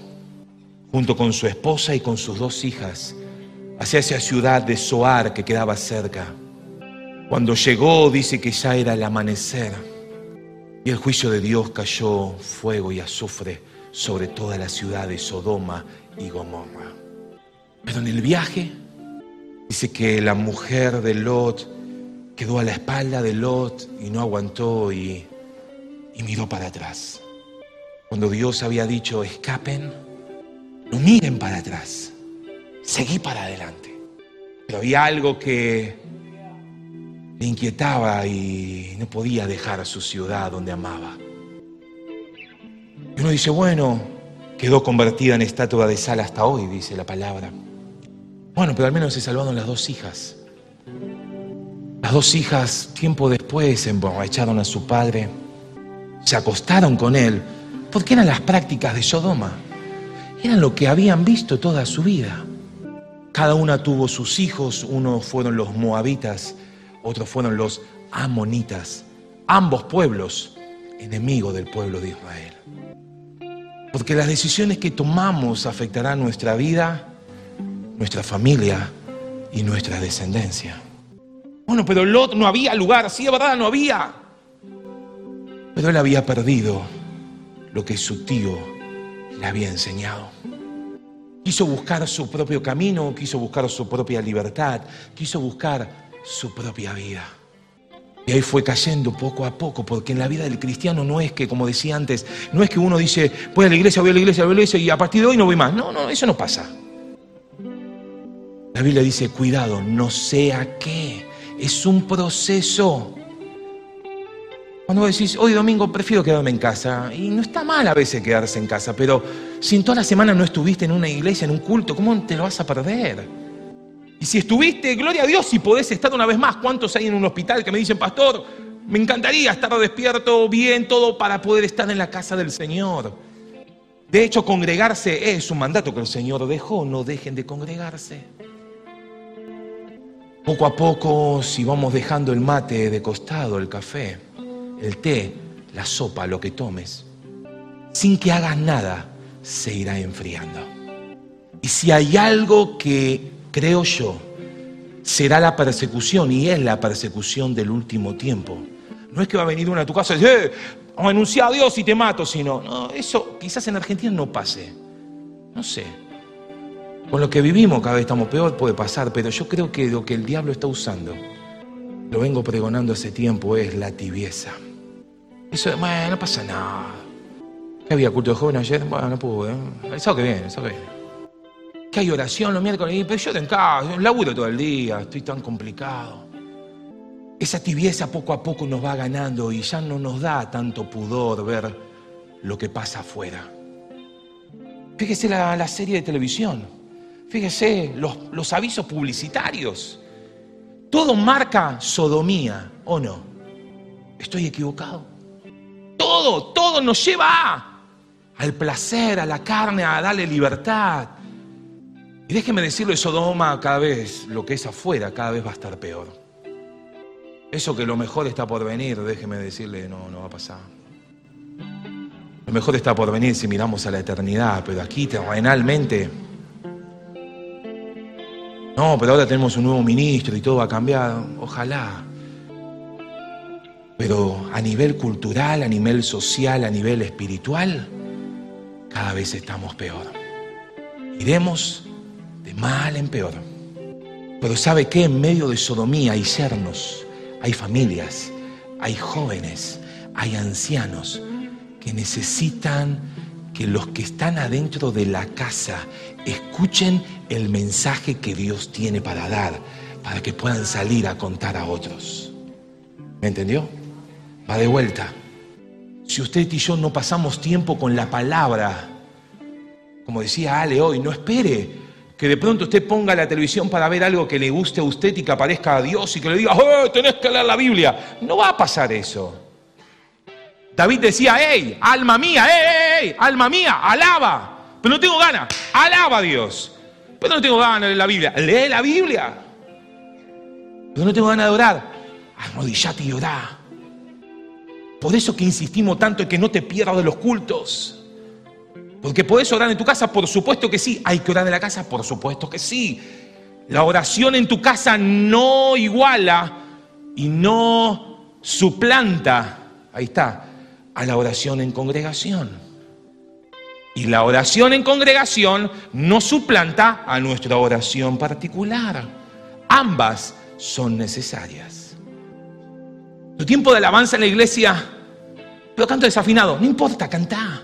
junto con su esposa y con sus dos hijas, hacia esa ciudad de Soar que quedaba cerca. Cuando llegó, dice que ya era el amanecer y el juicio de Dios cayó fuego y azufre sobre toda la ciudad de Sodoma y Gomorra. Pero en el viaje, dice que la mujer de Lot quedó a la espalda de Lot y no aguantó y, y miró para atrás. Cuando Dios había dicho, escapen, no miren para atrás. Seguí para adelante. Pero había algo que le inquietaba y no podía dejar su ciudad donde amaba. Y uno dice, bueno, quedó convertida en estatua de sal hasta hoy, dice la palabra. Bueno, pero al menos se salvaron las dos hijas. Las dos hijas, tiempo después, emborracharon a su padre, se acostaron con él, porque eran las prácticas de Sodoma. Eran lo que habían visto toda su vida. Cada una tuvo sus hijos, uno fueron los moabitas, otros fueron los amonitas, ambos pueblos enemigos del pueblo de Israel. Porque las decisiones que tomamos afectarán nuestra vida, nuestra familia y nuestra descendencia. Bueno, pero Lot no había lugar, sí, de verdad, no había. Pero él había perdido lo que su tío le había enseñado. Quiso buscar su propio camino, quiso buscar su propia libertad, quiso buscar su propia vida. Y ahí fue cayendo poco a poco, porque en la vida del cristiano no es que, como decía antes, no es que uno dice, voy a la iglesia, voy a la iglesia, voy a la iglesia y a partir de hoy no voy más. No, no, eso no pasa. La Biblia dice, cuidado, no sea qué. Es un proceso. Cuando vos decís, hoy domingo prefiero quedarme en casa, y no está mal a veces quedarse en casa, pero si en toda la semana no estuviste en una iglesia, en un culto, ¿cómo te lo vas a perder? Y si estuviste, gloria a Dios, si podés estar una vez más, ¿cuántos hay en un hospital que me dicen, pastor, me encantaría estar despierto, bien, todo para poder estar en la casa del Señor? De hecho, congregarse es un mandato que el Señor dejó, no dejen de congregarse. Poco a poco, si vamos dejando el mate de costado, el café, el té, la sopa, lo que tomes, sin que hagas nada, se irá enfriando. Y si hay algo que, creo yo, será la persecución, y es la persecución del último tiempo, no es que va a venir uno a tu casa y decir, eh, anunciar a Dios y te mato, sino, no, eso quizás en Argentina no pase. No sé. Con lo que vivimos cada vez estamos peor, puede pasar, pero yo creo que lo que el diablo está usando, lo vengo pregonando hace tiempo, es la tibieza. Eso, bueno, no pasa nada. ¿Qué había culto de joven ayer? Bueno, no pude. ¿eh? Que viene, el sábado que viene. ¿Qué hay oración los miércoles? Pero yo en casa, laburo todo el día, estoy tan complicado. Esa tibieza poco a poco nos va ganando y ya no nos da tanto pudor ver lo que pasa afuera. Fíjese la, la serie de televisión, fíjese los, los avisos publicitarios. Todo marca sodomía, ¿o no? ¿Estoy equivocado? Todo, todo nos lleva al placer, a la carne, a darle libertad. Y déjeme decirle, Sodoma cada vez, lo que es afuera, cada vez va a estar peor. Eso que lo mejor está por venir, déjeme decirle, no, no va a pasar. Lo mejor está por venir si miramos a la eternidad, pero aquí terrenalmente. No, pero ahora tenemos un nuevo ministro y todo ha cambiado. Ojalá. Pero a nivel cultural, a nivel social, a nivel espiritual, cada vez estamos peor. Iremos de mal en peor. Pero ¿sabe qué? En medio de sodomía hay yernos, hay familias, hay jóvenes, hay ancianos que necesitan que los que están adentro de la casa escuchen el mensaje que Dios tiene para dar, para que puedan salir a contar a otros. ¿Me entendió? Va de vuelta. Si usted y yo no pasamos tiempo con la palabra, como decía Ale hoy, no espere que de pronto usted ponga la televisión para ver algo que le guste a usted y que aparezca a Dios y que le diga, ¡oh, tenés que leer la Biblia! No va a pasar eso. David decía, ¡hey, alma mía, ¡hey, hey, alma mía, alaba! Pero no tengo ganas, alaba a Dios. Pero no tengo ganas de la Biblia, lee la Biblia. Pero no tengo ganas de orar, arrodillate y orá. Por eso que insistimos tanto en que no te pierdas de los cultos. Porque podés orar en tu casa, por supuesto que sí. Hay que orar en la casa, por supuesto que sí. La oración en tu casa no iguala y no suplanta, ahí está, a la oración en congregación. Y la oración en congregación no suplanta a nuestra oración particular. Ambas son necesarias. Tu tiempo de alabanza en la iglesia, pero canto desafinado, no importa, cantá.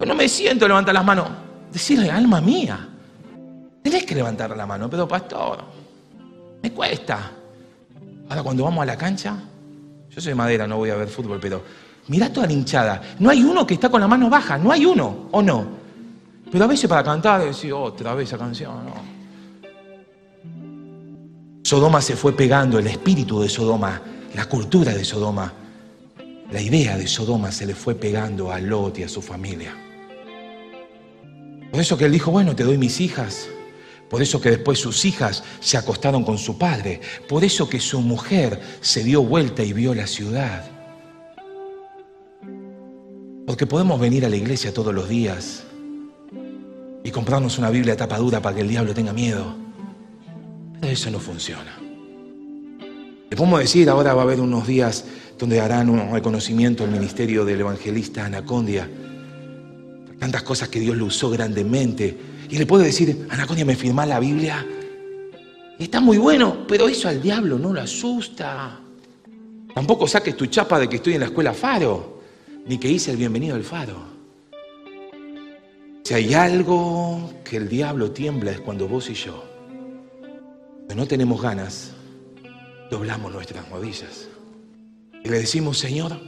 Pero no me siento levantar las manos. Decirle, alma mía, tenés que levantar la mano, pero pastor, me cuesta. Ahora cuando vamos a la cancha, yo soy de madera, no voy a ver fútbol, pero mirá toda la hinchada. No hay uno que está con la mano baja, no hay uno, ¿o no? Pero a veces para cantar decir otra vez esa canción. Sodoma se fue pegando, el espíritu de Sodoma, la cultura de Sodoma, la idea de Sodoma se le fue pegando a Lot y a su familia. Por eso que él dijo, bueno, te doy mis hijas. Por eso que después sus hijas se acostaron con su padre. Por eso que su mujer se dio vuelta y vio la ciudad. Porque podemos venir a la iglesia todos los días y comprarnos una Biblia tapadura para que el diablo tenga miedo. Pero eso no funciona. Le podemos decir, ahora va a haber unos días donde harán un reconocimiento al ministerio del evangelista Anacondia tantas cosas que Dios lo usó grandemente. Y le puedo decir, Anacondia, ¿me firma la Biblia? Está muy bueno, pero eso al diablo no lo asusta. Tampoco saques tu chapa de que estoy en la escuela Faro, ni que hice el bienvenido al Faro. Si hay algo que el diablo tiembla es cuando vos y yo, que no tenemos ganas, doblamos nuestras rodillas y le decimos, Señor,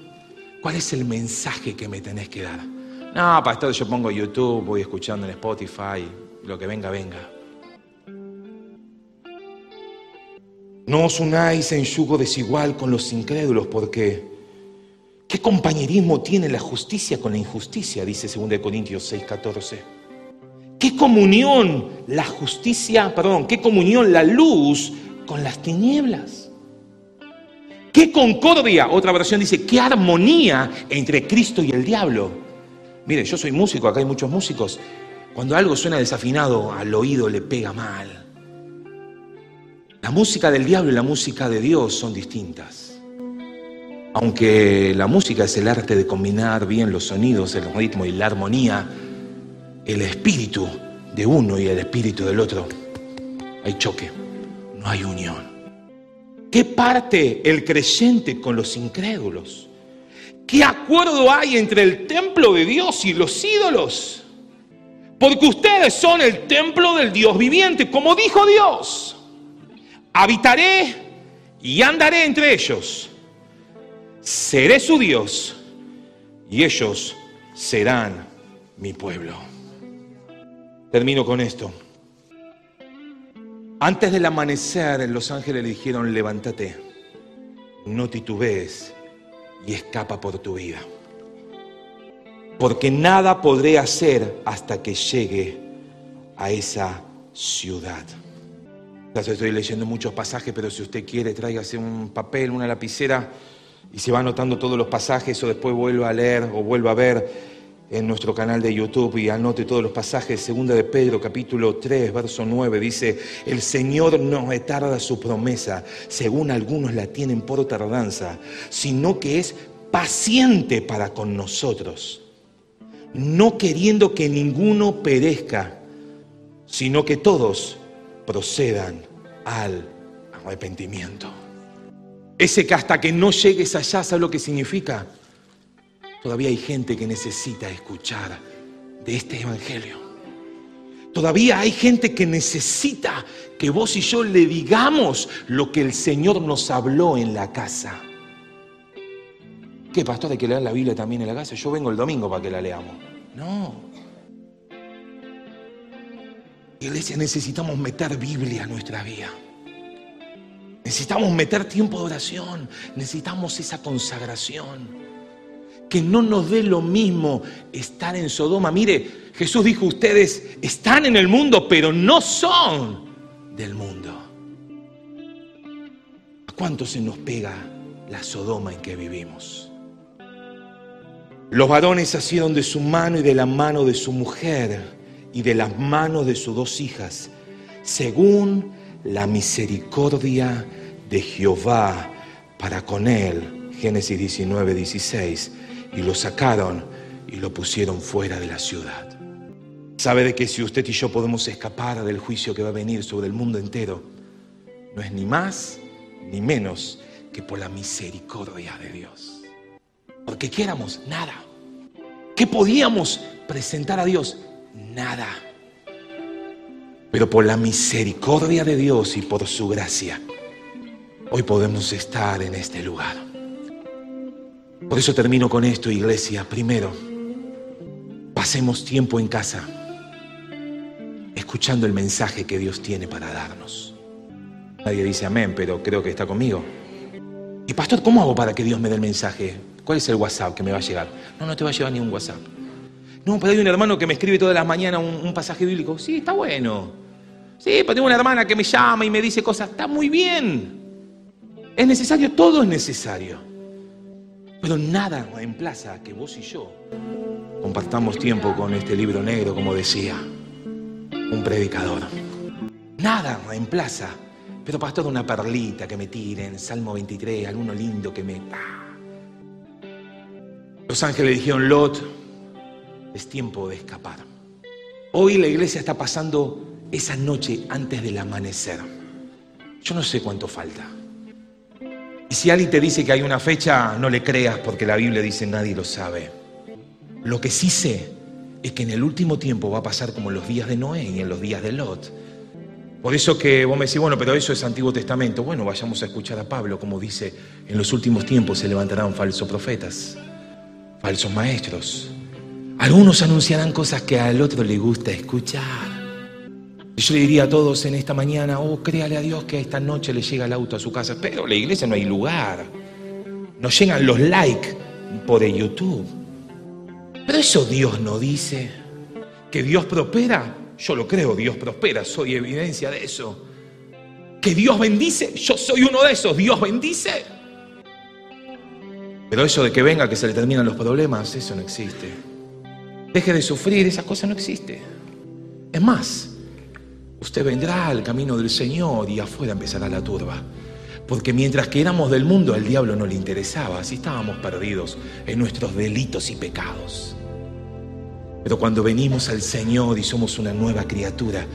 ¿cuál es el mensaje que me tenés que dar? No, pastor, yo pongo YouTube, voy escuchando en Spotify, lo que venga, venga. No os unáis en yugo desigual con los incrédulos, porque ¿qué compañerismo tiene la justicia con la injusticia? Dice 2 Corintios 6, 14. ¿Qué comunión la justicia, perdón, qué comunión la luz con las tinieblas? ¿Qué concordia? Otra versión dice, ¿qué armonía entre Cristo y el diablo? Mire, yo soy músico, acá hay muchos músicos. Cuando algo suena desafinado, al oído le pega mal. La música del diablo y la música de Dios son distintas. Aunque la música es el arte de combinar bien los sonidos, el ritmo y la armonía, el espíritu de uno y el espíritu del otro, hay choque, no hay unión. ¿Qué parte el creyente con los incrédulos? ¿Qué acuerdo hay entre el templo de Dios y los ídolos? Porque ustedes son el templo del Dios viviente, como dijo Dios. Habitaré y andaré entre ellos. Seré su Dios y ellos serán mi pueblo. Termino con esto. Antes del amanecer, los ángeles le dijeron, levántate, no titubees y escapa por tu vida. Porque nada podré hacer hasta que llegue a esa ciudad. Estoy leyendo muchos pasajes, pero si usted quiere, tráigase un papel, una lapicera y se va anotando todos los pasajes o después vuelva a leer o vuelva a ver en nuestro canal de YouTube y anote todos los pasajes. Segunda de Pedro, capítulo 3, verso 9, dice, el Señor no retarda su promesa, según algunos la tienen por tardanza, sino que es paciente para con nosotros, no queriendo que ninguno perezca, sino que todos procedan al arrepentimiento. Ese que hasta que no llegues allá, ¿sabe lo que significa? Todavía hay gente que necesita escuchar de este Evangelio. Todavía hay gente que necesita que vos y yo le digamos lo que el Señor nos habló en la casa. ¿Qué, pastor? Hay que leer la Biblia también en la casa. Yo vengo el domingo para que la leamos. No. Iglesia, necesitamos meter Biblia a nuestra vida. Necesitamos meter tiempo de oración. Necesitamos esa consagración que no nos dé lo mismo estar en Sodoma. Mire, Jesús dijo, ustedes están en el mundo, pero no son del mundo. ¿A cuánto se nos pega la Sodoma en que vivimos? Los varones asieron de su mano y de la mano de su mujer y de las manos de sus dos hijas, según la misericordia de Jehová para con él. Génesis 19, 16 y lo sacaron y lo pusieron fuera de la ciudad. Sabe de que si usted y yo podemos escapar del juicio que va a venir sobre el mundo entero, no es ni más ni menos que por la misericordia de Dios. Porque quieramos nada. ¿Qué podíamos presentar a Dios? Nada. Pero por la misericordia de Dios y por su gracia, hoy podemos estar en este lugar. Por eso termino con esto, iglesia. Primero, pasemos tiempo en casa. escuchando el mensaje que Dios tiene para darnos. Nadie dice amén, pero creo que está conmigo. Y pastor, ¿cómo hago para que Dios me dé el mensaje? ¿Cuál es el WhatsApp que me va a llegar? No, no te va a llegar ni un WhatsApp. No, pero hay un hermano que me escribe todas las mañanas un, un pasaje bíblico. Sí, está bueno. Sí, pero tengo una hermana que me llama y me dice cosas. Está muy bien. Es necesario, todo es necesario. Pero nada reemplaza que vos y yo compartamos tiempo con este libro negro, como decía un predicador. Nada reemplaza. Pero pastor, una perlita que me tiren, Salmo 23, alguno lindo que me... Los ángeles dijeron, Lot, es tiempo de escapar. Hoy la iglesia está pasando esa noche antes del amanecer. Yo no sé cuánto falta. Y si alguien te dice que hay una fecha, no le creas porque la Biblia dice nadie lo sabe. Lo que sí sé es que en el último tiempo va a pasar como en los días de Noé y en los días de Lot. Por eso que vos me decís, bueno, pero eso es Antiguo Testamento. Bueno, vayamos a escuchar a Pablo, como dice, en los últimos tiempos se levantarán falsos profetas, falsos maestros. Algunos anunciarán cosas que al otro le gusta escuchar. Yo le diría a todos en esta mañana, oh, créale a Dios que esta noche le llega el auto a su casa. Pero la iglesia no hay lugar. Nos llegan los likes por el YouTube. Pero eso Dios no dice. Que Dios prospera, yo lo creo, Dios prospera, soy evidencia de eso. Que Dios bendice, yo soy uno de esos, Dios bendice. Pero eso de que venga, que se le terminan los problemas, eso no existe. Deje de sufrir, esa cosa no existe. Es más, usted vendrá al camino del Señor y afuera empezará la turba. Porque mientras que éramos del mundo, al diablo no le interesaba, así estábamos perdidos en nuestros delitos y pecados. Pero cuando venimos al Señor y somos una nueva criatura,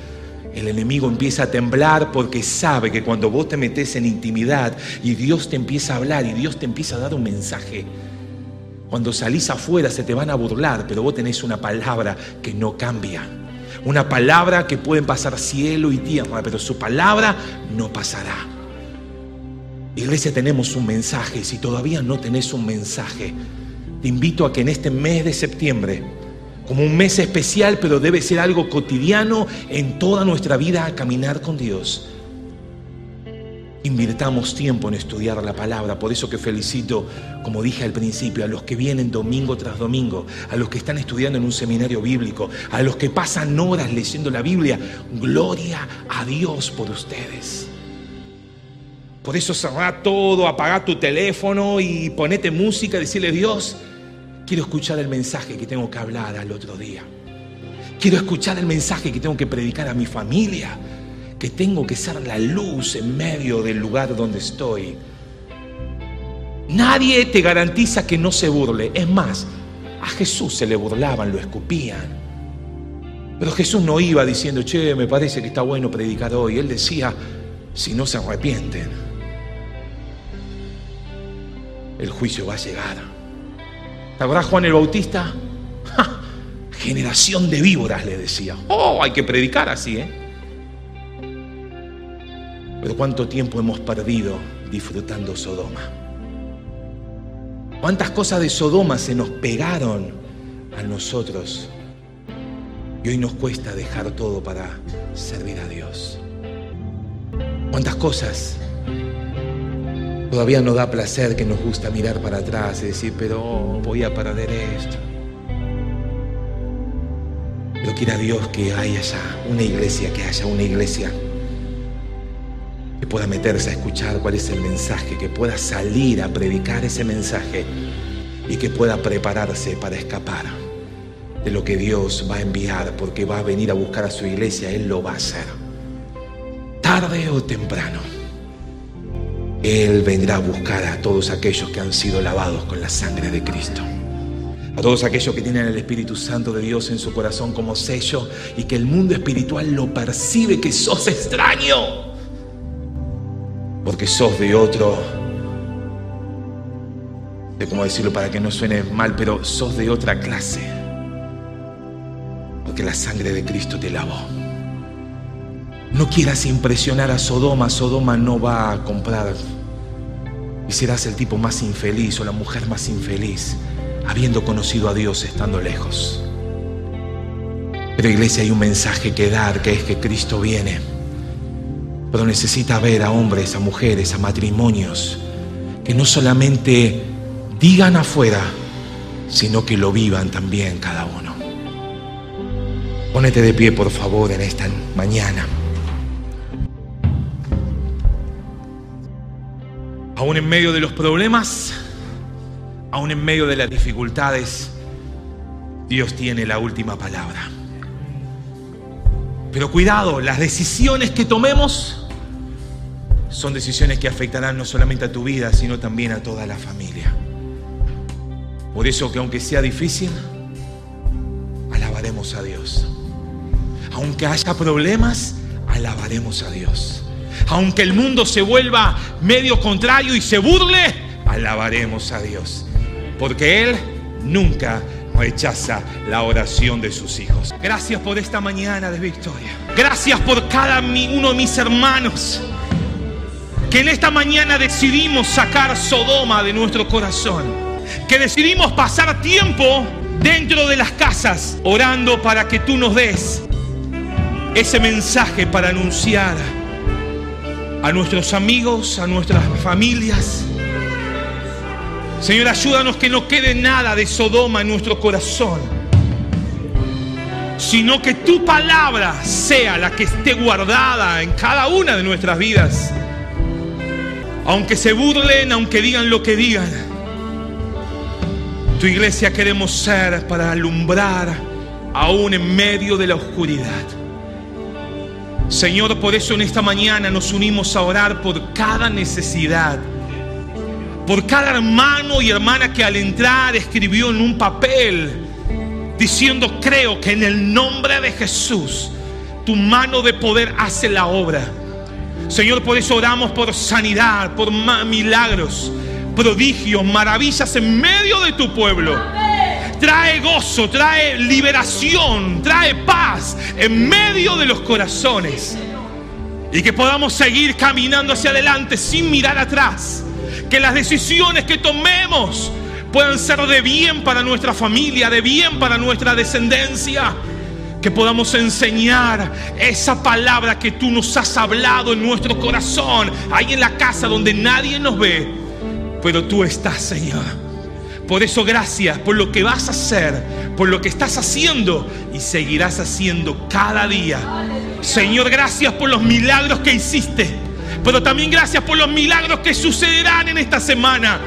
el enemigo empieza a temblar porque sabe que cuando vos te metes en intimidad y Dios te empieza a hablar y Dios te empieza a dar un mensaje, cuando salís afuera se te van a burlar, pero vos tenés una palabra que no cambia. Una palabra que pueden pasar cielo y tierra, pero su palabra no pasará. Iglesia, tenemos un mensaje. Si todavía no tenés un mensaje, te invito a que en este mes de septiembre, como un mes especial, pero debe ser algo cotidiano en toda nuestra vida a caminar con Dios. Invirtamos tiempo en estudiar la palabra, por eso que felicito, como dije al principio, a los que vienen domingo tras domingo, a los que están estudiando en un seminario bíblico, a los que pasan horas leyendo la Biblia. Gloria a Dios por ustedes. Por eso cerrá todo, apagá tu teléfono y ponete música, decirle Dios, quiero escuchar el mensaje que tengo que hablar al otro día. Quiero escuchar el mensaje que tengo que predicar a mi familia, que tengo que ser la luz en medio del lugar donde estoy. Nadie te garantiza que no se burle. Es más, a Jesús se le burlaban, lo escupían. Pero Jesús no iba diciendo, che, me parece que está bueno predicar hoy. Él decía, si no se arrepienten, el juicio va a llegar. ¿Te acordás Juan el Bautista? Generación de víboras, le decía. Oh, hay que predicar así, ¿eh? Pero cuánto tiempo hemos perdido disfrutando Sodoma. Cuántas cosas de Sodoma se nos pegaron a nosotros. Y hoy nos cuesta dejar todo para servir a Dios. Cuántas cosas Todavía nos da placer que nos gusta mirar para atrás y decir, pero voy a perder esto. Pero quiera Dios que haya ya una iglesia, que haya una iglesia que pueda meterse a escuchar cuál es el mensaje, que pueda salir a predicar ese mensaje y que pueda prepararse para escapar de lo que Dios va a enviar, porque va a venir a buscar a su iglesia, Él lo va a hacer, tarde o temprano. Él vendrá a buscar a todos aquellos que han sido lavados con la sangre de Cristo. A todos aquellos que tienen el Espíritu Santo de Dios en su corazón como sello y que el mundo espiritual lo percibe que sos extraño. Porque sos de otro, de cómo decirlo para que no suene mal, pero sos de otra clase. Porque la sangre de Cristo te lavó. No quieras impresionar a Sodoma, Sodoma no va a comprar. Y serás el tipo más infeliz o la mujer más infeliz, habiendo conocido a Dios estando lejos. Pero iglesia hay un mensaje que dar, que es que Cristo viene. Necesita ver a hombres, a mujeres, a matrimonios, que no solamente digan afuera, sino que lo vivan también cada uno. Pónete de pie, por favor, en esta mañana. Aún en medio de los problemas, aún en medio de las dificultades, Dios tiene la última palabra. Pero cuidado, las decisiones que tomemos son decisiones que afectarán no solamente a tu vida, sino también a toda la familia. Por eso que aunque sea difícil, alabaremos a Dios. Aunque haya problemas, alabaremos a Dios. Aunque el mundo se vuelva medio contrario y se burle, alabaremos a Dios. Porque Él nunca rechaza la oración de sus hijos. Gracias por esta mañana de victoria. Gracias por cada uno de mis hermanos que en esta mañana decidimos sacar Sodoma de nuestro corazón. Que decidimos pasar tiempo dentro de las casas orando para que tú nos des ese mensaje para anunciar a nuestros amigos, a nuestras familias. Señor, ayúdanos que no quede nada de Sodoma en nuestro corazón, sino que tu palabra sea la que esté guardada en cada una de nuestras vidas. Aunque se burlen, aunque digan lo que digan, tu iglesia queremos ser para alumbrar aún en medio de la oscuridad. Señor, por eso en esta mañana nos unimos a orar por cada necesidad, por cada hermano y hermana que al entrar escribió en un papel diciendo, creo que en el nombre de Jesús tu mano de poder hace la obra. Señor, por eso oramos por sanidad, por milagros, prodigios, maravillas en medio de tu pueblo trae gozo, trae liberación, trae paz en medio de los corazones. Y que podamos seguir caminando hacia adelante sin mirar atrás. Que las decisiones que tomemos puedan ser de bien para nuestra familia, de bien para nuestra descendencia. Que podamos enseñar esa palabra que tú nos has hablado en nuestro corazón, ahí en la casa donde nadie nos ve, pero tú estás, Señor. Por eso gracias por lo que vas a hacer, por lo que estás haciendo y seguirás haciendo cada día. Señor, gracias por los milagros que hiciste, pero también gracias por los milagros que sucederán en esta semana.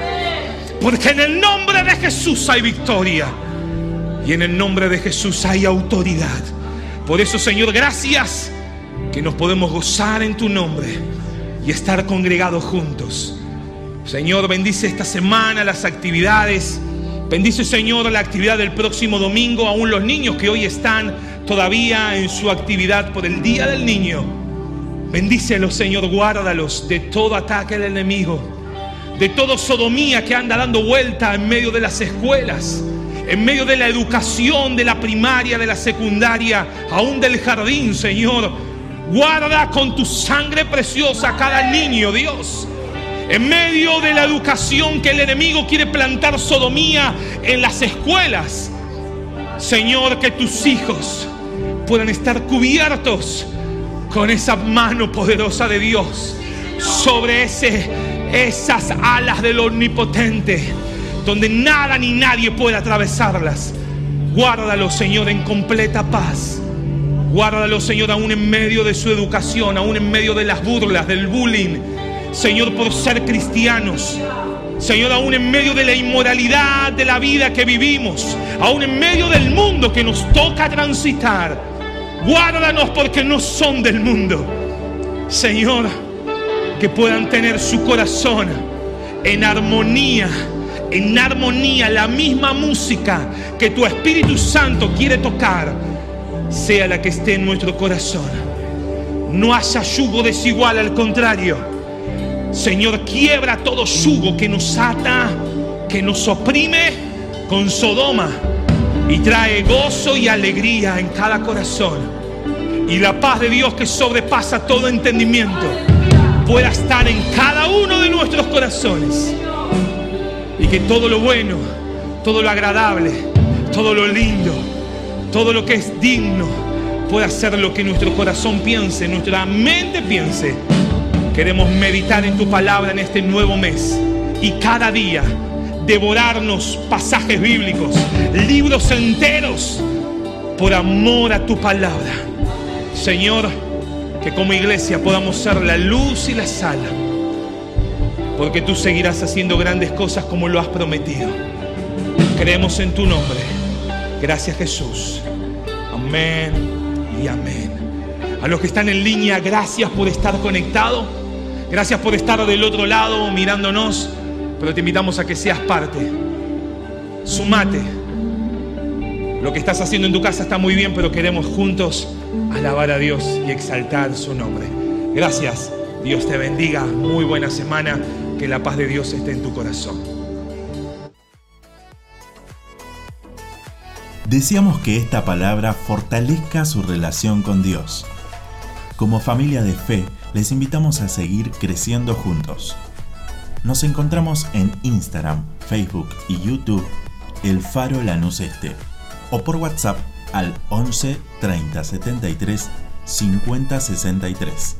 Porque en el nombre de Jesús hay victoria y en el nombre de Jesús hay autoridad. Por eso, Señor, gracias que nos podemos gozar en tu nombre y estar congregados juntos. Señor, bendice esta semana las actividades. Bendice, Señor, la actividad del próximo domingo, aún los niños que hoy están todavía en su actividad por el Día del Niño. Bendícelos, Señor, guárdalos de todo ataque del enemigo, de toda sodomía que anda dando vuelta en medio de las escuelas, en medio de la educación, de la primaria, de la secundaria, aún del jardín, Señor. Guarda con tu sangre preciosa a cada niño, Dios en medio de la educación que el enemigo quiere plantar sodomía en las escuelas. Señor, que tus hijos puedan estar cubiertos con esa mano poderosa de Dios sobre esas alas del omnipotente, donde nada ni nadie puede atravesarlas. Guárdalo, Señor, en completa paz. Guárdalo, Señor, aún en medio de su educación, aún en medio de las burlas, del bullying Señor, por ser cristianos. Señor, aún en medio de la inmoralidad de la vida que vivimos, aún en medio del mundo que nos toca transitar, guárdanos porque no son del mundo. Señor, que puedan tener su corazón en armonía, en armonía, la misma música que tu Espíritu Santo quiere tocar, sea la que esté en nuestro corazón. No haya yugo desigual, al contrario Señor, quiebra todo yugo que nos ata, que nos oprime con Sodoma y trae gozo y alegría en cada corazón. Y la paz de Dios que sobrepasa todo entendimiento pueda estar en cada uno de nuestros corazones. Que todo lo bueno, todo lo agradable, todo lo lindo, todo lo que es digno pueda ser lo que nuestro corazón piense, nuestra mente piense. Queremos meditar en tu palabra en este nuevo mes y cada día devorarnos pasajes bíblicos, libros enteros, por amor a tu palabra. Señor, que como iglesia podamos ser la luz y la sal, porque tú seguirás haciendo grandes cosas como lo has prometido. Creemos en tu nombre. Gracias Jesús. Amén y amén. A los que están en línea, gracias por estar conectado. Gracias por estar del otro lado mirándonos. Pero te invitamos a que seas parte. Sumate. Lo que estás haciendo en tu casa está muy bien, pero queremos juntos alabar a Dios y exaltar su nombre. Gracias. Dios te bendiga. Muy buena semana. Que la paz de Dios esté en tu corazón. Deseamos que esta palabra fortalezca su relación con Dios. Como familia de fe, les invitamos a seguir creciendo juntos. Nos encontramos en Instagram, Facebook y YouTube, El Faro Lanús Este, o por WhatsApp al 11 30 73 50 63.